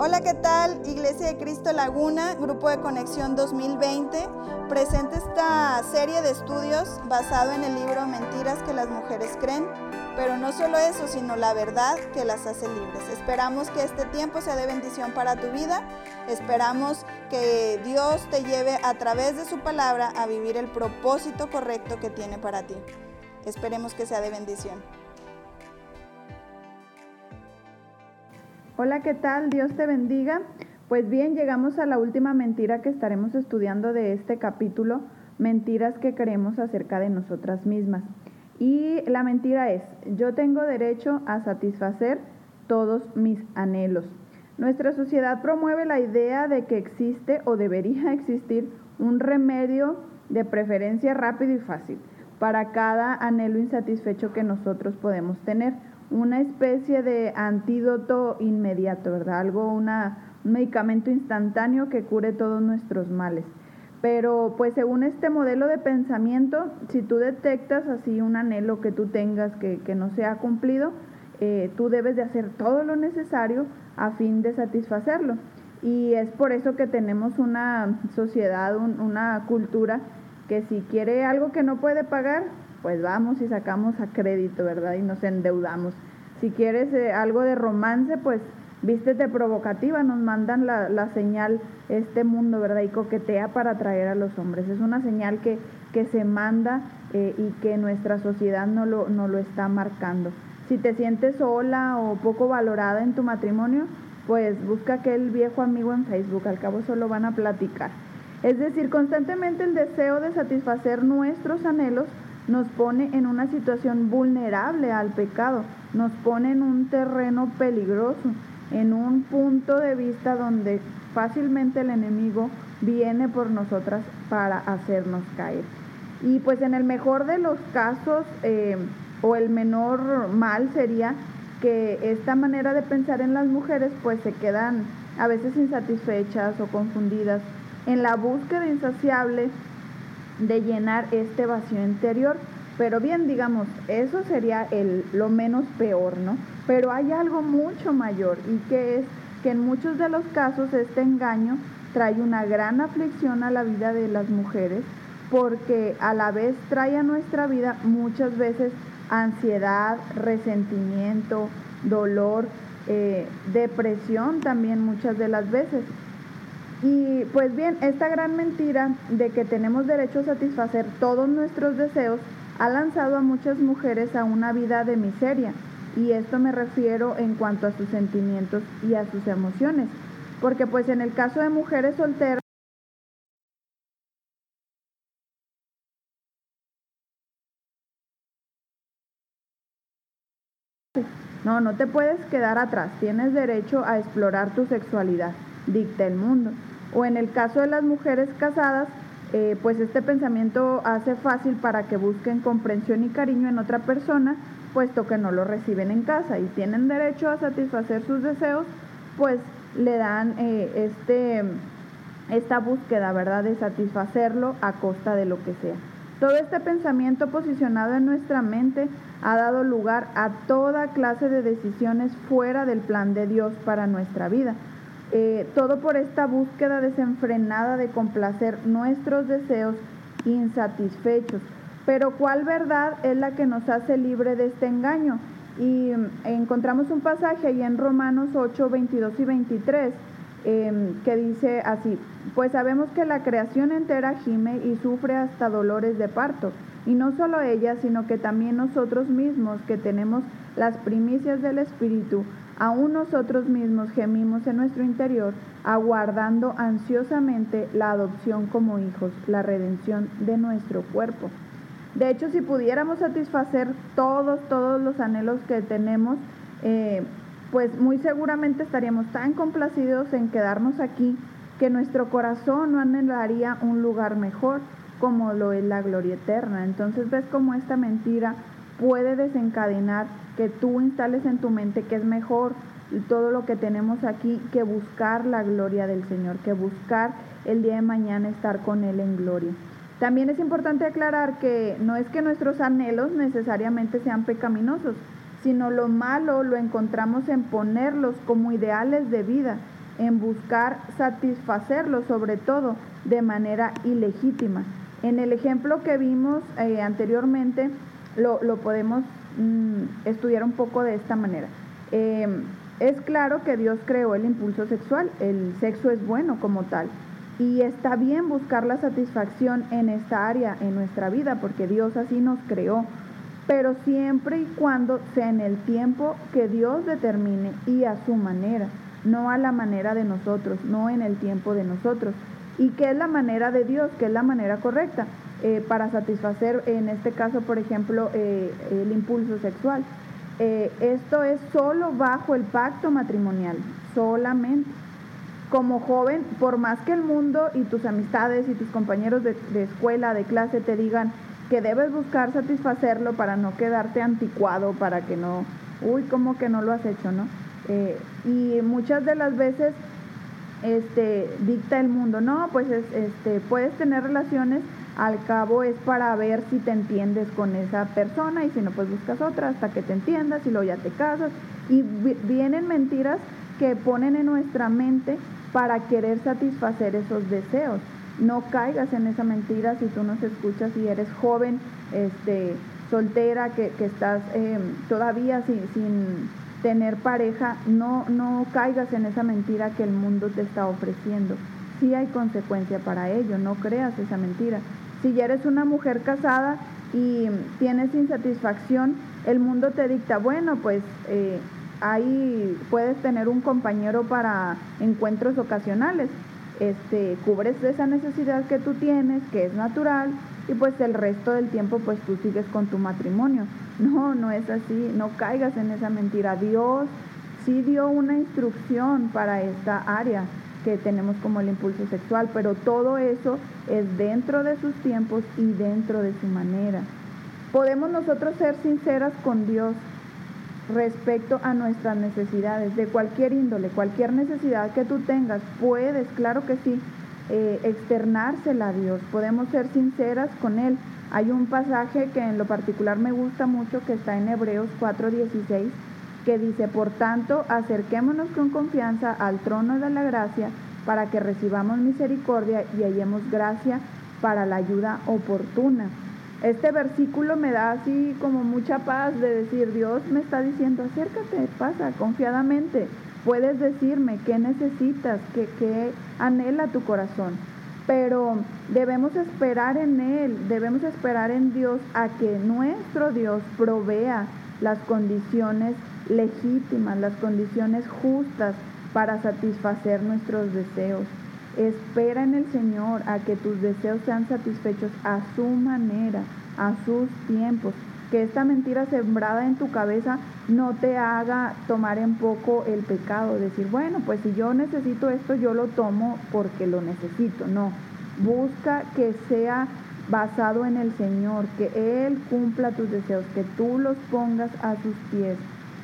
Hola, ¿qué tal? Iglesia de Cristo Laguna, Grupo de Conexión 2020, presenta esta serie de estudios basado en el libro Mentiras que las mujeres creen, pero no solo eso, sino la verdad que las hace libres. Esperamos que este tiempo sea de bendición para tu vida, esperamos que Dios te lleve a través de su palabra a vivir el propósito correcto que tiene para ti. Esperemos que sea de bendición. Hola, ¿qué tal? Dios te bendiga. Pues bien, llegamos a la última mentira que estaremos estudiando de este capítulo, mentiras que creemos acerca de nosotras mismas. Y la mentira es, yo tengo derecho a satisfacer todos mis anhelos. Nuestra sociedad promueve la idea de que existe o debería existir un remedio de preferencia rápido y fácil para cada anhelo insatisfecho que nosotros podemos tener una especie de antídoto inmediato, ¿verdad? Algo, una, un medicamento instantáneo que cure todos nuestros males. Pero pues según este modelo de pensamiento, si tú detectas así un anhelo que tú tengas que, no se ha cumplido, eh, tú debes de hacer todo lo necesario a fin de satisfacerlo. Y es por eso que tenemos una sociedad, una cultura que si quiere algo que no puede pagar, pues vamos y sacamos a crédito, ¿verdad? Y nos endeudamos. Si quieres eh, algo de romance, pues vístete provocativa, nos mandan la, la, señal este mundo, ¿verdad? Y coquetea para atraer a los hombres. Es una señal que, que se manda eh, y que nuestra sociedad no lo, no lo está marcando. Si te sientes sola o poco valorada en tu matrimonio, pues busca aquel viejo amigo en Facebook, al cabo solo van a platicar. Es decir, constantemente el deseo de satisfacer nuestros anhelos nos pone en una situación vulnerable al pecado, nos pone en un terreno peligroso, en un punto de vista donde fácilmente el enemigo viene por nosotras para hacernos caer. Y pues en el mejor de los casos, eh, o el menor mal sería que esta manera de pensar en las mujeres pues se quedan a veces insatisfechas o confundidas en la búsqueda insaciable de llenar este vacío interior. Pero bien, digamos, eso sería el, lo menos peor, ¿no? Pero hay algo mucho mayor y que es que en muchos de los casos este engaño trae una gran aflicción a la vida de las mujeres porque a la vez trae a nuestra vida muchas veces ansiedad, resentimiento, dolor, eh, depresión también muchas de las veces. Y pues bien, esta gran mentira de que tenemos derecho a satisfacer todos nuestros deseos ha lanzado a muchas mujeres a una vida de miseria. Y esto me refiero en cuanto a sus sentimientos y a sus emociones. Porque pues en el caso de mujeres solteras, No, no te puedes quedar atrás. Tienes derecho a explorar tu sexualidad. Dicta el mundo. O en el caso de las mujeres casadas, eh, pues este pensamiento hace fácil para que busquen comprensión y cariño en otra persona, puesto que no lo reciben en casa y tienen derecho a satisfacer sus deseos, pues le dan eh, este, esta búsqueda, ¿verdad?, de satisfacerlo a costa de lo que sea. Todo este pensamiento posicionado en nuestra mente ha dado lugar a toda clase de decisiones fuera del plan de Dios para nuestra vida. Eh, todo por esta búsqueda desenfrenada de complacer nuestros deseos insatisfechos. Pero ¿cuál verdad es la que nos hace libre de este engaño? Y mm, encontramos un pasaje ahí en Romanos 8, 22 y 23 em, que dice así, pues sabemos que la creación entera gime y sufre hasta dolores de parto. Y no solo ella, sino que también nosotros mismos que tenemos las primicias del Espíritu, Aún nosotros mismos gemimos en nuestro interior, aguardando ansiosamente la adopción como hijos, la redención de nuestro cuerpo. De hecho, si pudiéramos satisfacer todos, todos los anhelos que tenemos, eh, pues muy seguramente estaríamos tan complacidos en quedarnos aquí que nuestro corazón no anhelaría un lugar mejor como lo es la gloria eterna. Entonces ves cómo esta mentira puede desencadenar que tú instales en tu mente que es mejor todo lo que tenemos aquí que buscar la gloria del Señor, que buscar el día de mañana estar con Él en gloria. También es importante aclarar que no es que nuestros anhelos necesariamente sean pecaminosos, sino lo malo lo encontramos en ponerlos como ideales de vida. en buscar satisfacerlo, sobre todo de manera ilegítima. En el ejemplo que vimos eh, anteriormente, lo, podemos mm, estudiar un poco de esta manera. Em, es claro que Dios creó el impulso sexual, el sexo es bueno como tal, y está bien buscar la satisfacción en esta área, en nuestra vida, porque Dios así nos creó, pero siempre y cuando sea en el tiempo que Dios determine y a su manera, no a la manera de nosotros, no en el tiempo de nosotros. ¿Y qué es la manera de Dios? ¿Qué es la manera correcta? Eh, para satisfacer, en este caso, por ejemplo, eh, el impulso sexual. Eh, esto es solo bajo el pacto matrimonial, solamente como joven, por más que el mundo y tus amistades y tus compañeros de, escuela, de clase te digan que debes buscar satisfacerlo para no quedarte anticuado, para que no, uy, como que no lo has hecho, ¿no? Y muchas de las veces este, dicta el mundo, no, pues este, puedes tener relaciones, al cabo es para ver si te entiendes con esa persona y si no, pues buscas otra hasta que te entiendas y luego ya te casas. Y vienen mentiras que ponen en nuestra mente para querer satisfacer esos deseos. No caigas en esa mentira si tú nos escuchas y eres joven, este, soltera, que, estás em, todavía sin, sin, tener pareja, no, no caigas en esa mentira que el mundo te está ofreciendo. Sí hay consecuencia para ello, no creas esa mentira. Si ya eres una mujer casada y tienes insatisfacción, el mundo te dicta, bueno, pues eh, ahí puedes tener un compañero para encuentros ocasionales. Este, cubres esa necesidad que tú tienes, que es natural, y pues el resto del tiempo pues tú sigues con tu matrimonio. No, no es así, no caigas en esa mentira. Dios sí dio una instrucción para esta área que tenemos como el impulso sexual, pero todo eso es dentro de sus tiempos y dentro de su manera. Podemos nosotros ser sinceras con Dios respecto a nuestras necesidades de cualquier índole, cualquier necesidad que tú tengas, puedes, claro que sí, eh, externársela a Dios, podemos ser sinceras con Él. Hay un pasaje que en lo particular me gusta mucho que está en Hebreos 4:16 que dice, por tanto, acerquémonos con confianza al trono de la gracia para que recibamos misericordia y hallemos gracia para la ayuda oportuna. Este versículo me da así como mucha paz de decir, Dios me está diciendo, acércate, pasa confiadamente. Puedes decirme qué necesitas, qué, qué anhela tu corazón. Pero debemos esperar en Él, debemos esperar en Dios a que nuestro Dios provea las condiciones legítimas, las condiciones justas para satisfacer nuestros deseos. Espera en el Señor a que tus deseos sean satisfechos a su manera, a sus tiempos. Que esta mentira sembrada en tu cabeza no te haga tomar en poco el pecado, decir, bueno, pues si yo necesito esto, yo lo tomo porque lo necesito. No, busca que sea basado en el Señor, que Él cumpla tus deseos, que tú los pongas a sus pies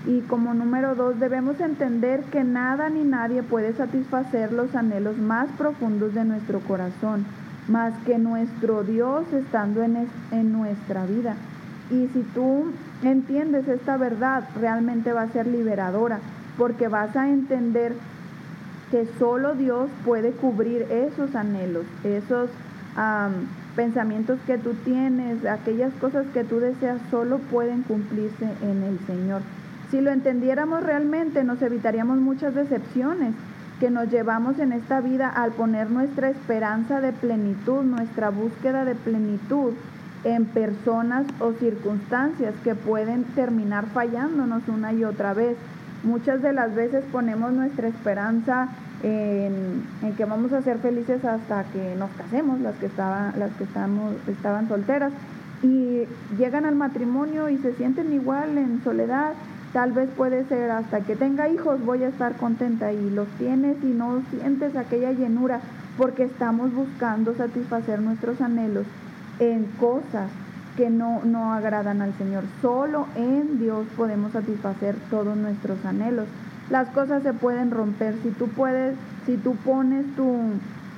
y como número dos, debemos entender que nada ni nadie puede satisfacer los anhelos más profundos de nuestro corazón, más que nuestro Dios estando en, en nuestra vida. Y si tú entiendes esta verdad, realmente va a ser liberadora, porque vas a entender que solo Dios puede cubrir esos anhelos, esos pensamientos que tú tienes, aquellas cosas que tú deseas, solo pueden cumplirse en el Señor. Si lo entendiéramos realmente, nos evitaríamos muchas decepciones que nos llevamos en esta vida al poner nuestra esperanza de plenitud, nuestra búsqueda de plenitud en personas o circunstancias que pueden terminar fallándonos una y otra vez. Muchas de las veces ponemos nuestra esperanza en, que vamos a ser felices hasta que nos casemos, las que estaban, las que estaban solteras, y llegan al matrimonio y se sienten igual en soledad Tal vez puede ser hasta que tenga hijos voy a estar contenta y los tienes y no sientes aquella llenura porque estamos buscando satisfacer nuestros anhelos en cosas que no, no agradan al Señor. Solo en Dios podemos satisfacer todos nuestros anhelos. Las cosas se pueden romper. Si tú puedes, si tú pones tu,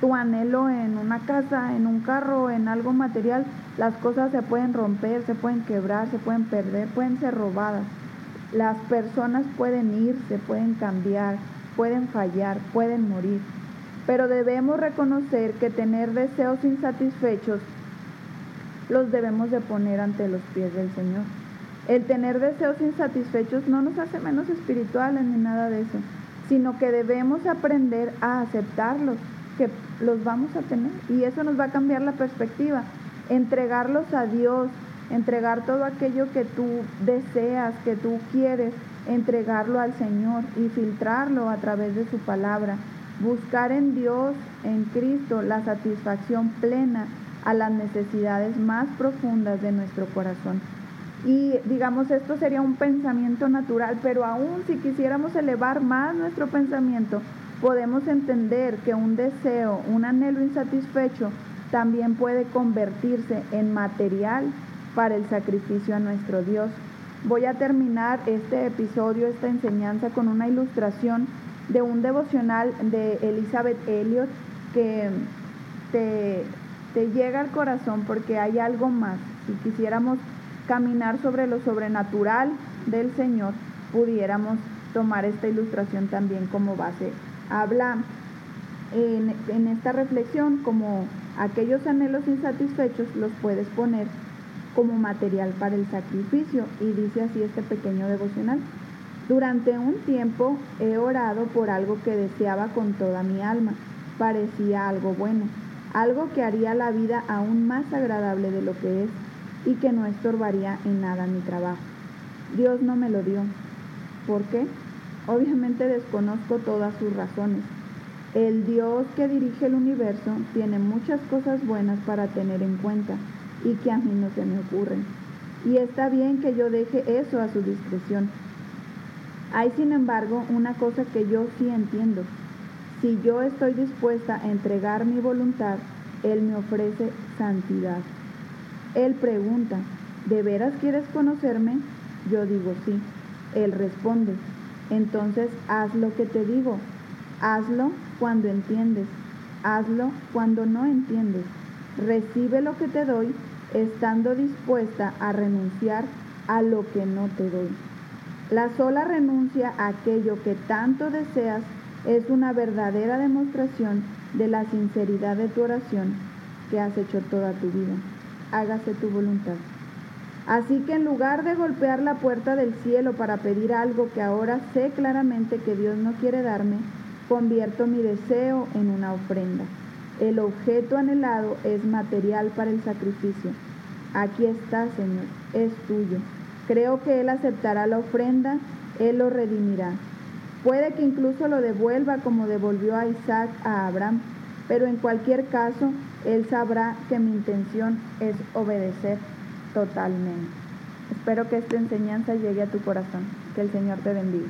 tu anhelo en una casa, en un carro, en algo material, las cosas se pueden romper, se pueden quebrar, se pueden perder, pueden ser robadas. Las personas pueden irse, pueden cambiar, pueden fallar, pueden morir. Pero debemos reconocer que tener deseos insatisfechos los debemos de poner ante los pies del Señor. El tener deseos insatisfechos no nos hace menos espirituales ni nada de eso, sino que debemos aprender a aceptarlos, que los vamos a tener. Y eso nos va a cambiar la perspectiva. Entregarlos a Dios, entregar todo aquello que tú deseas, que tú quieres, entregarlo al Señor y filtrarlo a través de su palabra. Buscar en Dios, en Cristo, la satisfacción plena a las necesidades más profundas de nuestro corazón. Y digamos, esto sería un pensamiento natural, pero aún si quisiéramos elevar más nuestro pensamiento, podemos entender que un deseo, un anhelo insatisfecho, también puede convertirse en material para el sacrificio a nuestro Dios. Voy a terminar este episodio, esta enseñanza, con una ilustración de un devocional de Elizabeth Elliot que te, llega al corazón porque hay algo más. Si quisiéramos caminar sobre lo sobrenatural del Señor, pudiéramos tomar esta ilustración también como base. Habla en, en, esta reflexión como aquellos anhelos insatisfechos los puedes poner como material para el sacrificio y dice así este pequeño devocional. Durante un tiempo he orado por algo que deseaba con toda mi alma. Parecía algo bueno, algo que haría la vida aún más agradable de lo que es y que no estorbaría en nada mi trabajo. Dios no me lo dio. ¿Por qué? Obviamente desconozco todas sus razones. El Dios que dirige el universo tiene muchas cosas buenas para tener en cuenta y que a mí no se me ocurren. Y está bien que yo deje eso a su discreción. Hay sin embargo una cosa que yo sí entiendo. Si yo estoy dispuesta a entregar mi voluntad, Él me ofrece santidad. Él pregunta, ¿de veras quieres conocerme? Yo digo sí. Él responde, entonces haz lo que te digo. Hazlo cuando entiendes. Hazlo cuando no entiendes. Recibe lo que te doy estando dispuesta a renunciar a lo que no te doy. La sola renuncia a aquello que tanto deseas es una verdadera demostración de la sinceridad de tu oración que has hecho toda tu vida hágase tu voluntad. Así que en lugar de golpear la puerta del cielo para pedir algo que ahora sé claramente que Dios no quiere darme, convierto mi deseo en una ofrenda. El objeto anhelado es material para el sacrificio. Aquí está, Señor, es tuyo. Creo que Él aceptará la ofrenda, Él lo redimirá. Puede que incluso lo devuelva como devolvió a Isaac a Abraham, pero en cualquier caso, Él sabrá que mi intención es obedecer totalmente. Espero que esta enseñanza llegue a tu corazón. Que el Señor te bendiga.